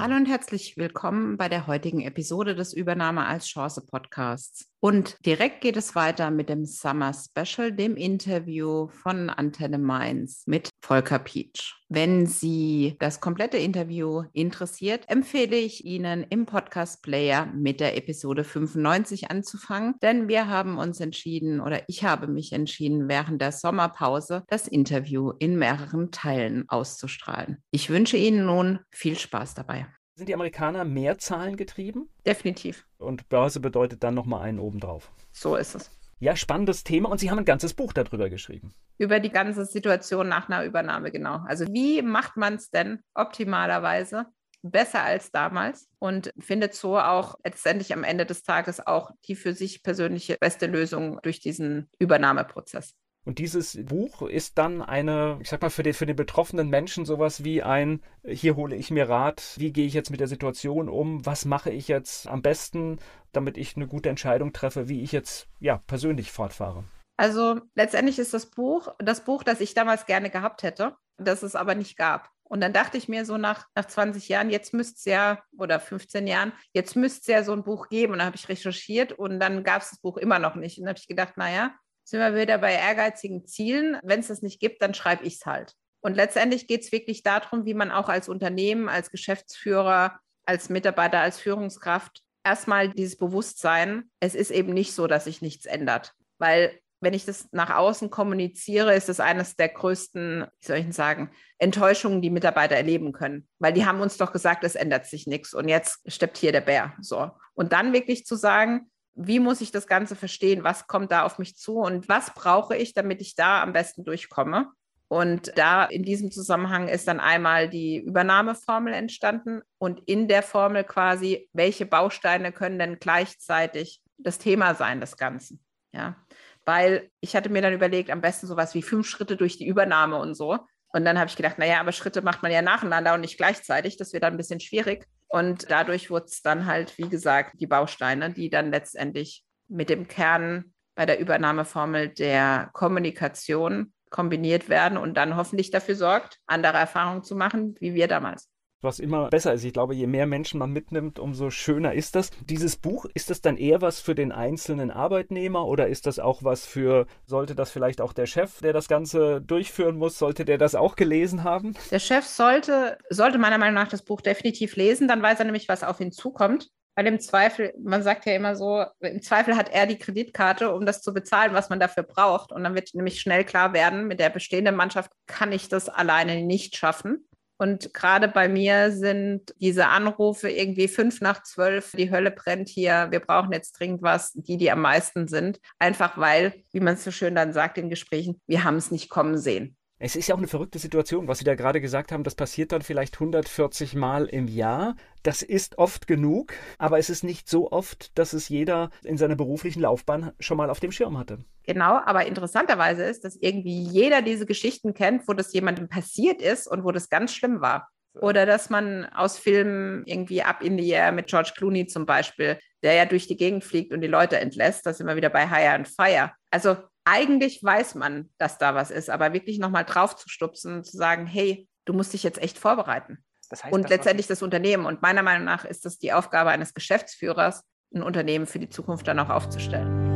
Hallo und herzlich willkommen bei der heutigen Episode des Übernahme als Chance Podcasts. Und direkt geht es weiter mit dem Summer Special, dem Interview von Antenne Mainz mit Volker Pietsch. Wenn Sie das komplette Interview interessiert, empfehle ich Ihnen im Podcast Player mit der Episode 95 anzufangen, denn wir haben uns entschieden oder ich habe mich entschieden, während der Sommerpause das Interview in mehreren Teilen auszustrahlen. Ich wünsche Ihnen nun viel Spaß dabei. Sind die Amerikaner mehr Zahlen getrieben? Definitiv. Und Börse bedeutet dann nochmal einen obendrauf. So ist es. Ja, spannendes Thema und Sie haben ein ganzes Buch darüber geschrieben. Über die ganze Situation nach einer Übernahme, genau. Also wie macht man es denn optimalerweise besser als damals und findet so auch letztendlich am Ende des Tages auch die für sich persönliche beste Lösung durch diesen Übernahmeprozess. Und dieses Buch ist dann eine, ich sag mal, für den, für den betroffenen Menschen sowas wie ein, hier hole ich mir Rat, wie gehe ich jetzt mit der Situation um, was mache ich jetzt am besten, damit ich eine gute Entscheidung treffe, wie ich jetzt ja persönlich fortfahre. Also letztendlich ist das Buch das Buch, das ich damals gerne gehabt hätte, das es aber nicht gab. Und dann dachte ich mir so nach, nach 20 Jahren, jetzt müsste es ja, oder 15 Jahren, jetzt müsste es ja so ein Buch geben. Und dann habe ich recherchiert und dann gab es das Buch immer noch nicht. Und dann habe ich gedacht, naja, sind wir wieder bei ehrgeizigen Zielen. Wenn es das nicht gibt, dann schreibe ich es halt. Und letztendlich geht es wirklich darum, wie man auch als Unternehmen, als Geschäftsführer, als Mitarbeiter, als Führungskraft erstmal dieses Bewusstsein, es ist eben nicht so, dass sich nichts ändert. Weil wenn ich das nach außen kommuniziere, ist es eines der größten, wie soll ich denn sagen, Enttäuschungen, die Mitarbeiter erleben können. Weil die haben uns doch gesagt, es ändert sich nichts und jetzt steppt hier der Bär. So. Und dann wirklich zu sagen, wie muss ich das Ganze verstehen? Was kommt da auf mich zu und was brauche ich, damit ich da am besten durchkomme? Und da in diesem Zusammenhang ist dann einmal die Übernahmeformel entstanden und in der Formel quasi, welche Bausteine können denn gleichzeitig das Thema sein des Ganzen? Ja, weil ich hatte mir dann überlegt, am besten sowas wie fünf Schritte durch die Übernahme und so. Und dann habe ich gedacht, naja, aber Schritte macht man ja nacheinander und nicht gleichzeitig. Das wird dann ein bisschen schwierig. Und dadurch wurde es dann halt, wie gesagt, die Bausteine, die dann letztendlich mit dem Kern bei der Übernahmeformel der Kommunikation kombiniert werden und dann hoffentlich dafür sorgt, andere Erfahrungen zu machen, wie wir damals was immer besser ist. Ich glaube, je mehr Menschen man mitnimmt, umso schöner ist das. Dieses Buch, ist das dann eher was für den einzelnen Arbeitnehmer oder ist das auch was für, sollte das vielleicht auch der Chef, der das Ganze durchführen muss, sollte der das auch gelesen haben? Der Chef sollte, sollte meiner Meinung nach das Buch definitiv lesen, dann weiß er nämlich, was auf ihn zukommt. Weil im Zweifel, man sagt ja immer so, im Zweifel hat er die Kreditkarte, um das zu bezahlen, was man dafür braucht. Und dann wird nämlich schnell klar werden, mit der bestehenden Mannschaft kann ich das alleine nicht schaffen. Und gerade bei mir sind diese Anrufe irgendwie fünf nach zwölf, die Hölle brennt hier, wir brauchen jetzt dringend was, die, die am meisten sind. Einfach weil, wie man es so schön dann sagt in Gesprächen, wir haben es nicht kommen sehen. Es ist ja auch eine verrückte Situation, was Sie da gerade gesagt haben. Das passiert dann vielleicht 140 Mal im Jahr. Das ist oft genug, aber es ist nicht so oft, dass es jeder in seiner beruflichen Laufbahn schon mal auf dem Schirm hatte. Genau, aber interessanterweise ist, dass irgendwie jeder diese Geschichten kennt, wo das jemandem passiert ist und wo das ganz schlimm war. Oder dass man aus Filmen irgendwie Up in the Air mit George Clooney zum Beispiel, der ja durch die Gegend fliegt und die Leute entlässt, das immer wieder bei Hire and Fire. Also eigentlich weiß man, dass da was ist, aber wirklich nochmal drauf zu stupsen und zu sagen, hey, du musst dich jetzt echt vorbereiten. Das heißt, und das letztendlich das Unternehmen. Und meiner Meinung nach ist das die Aufgabe eines Geschäftsführers, ein Unternehmen für die Zukunft dann auch aufzustellen.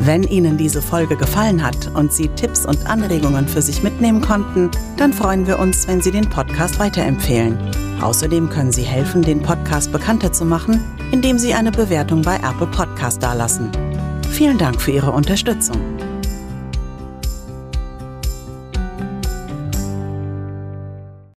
Wenn Ihnen diese Folge gefallen hat und Sie Tipps und Anregungen für sich mitnehmen konnten, dann freuen wir uns, wenn Sie den Podcast weiterempfehlen. Außerdem können Sie helfen, den Podcast bekannter zu machen, indem Sie eine Bewertung bei Apple Podcast dalassen. Vielen Dank für Ihre Unterstützung.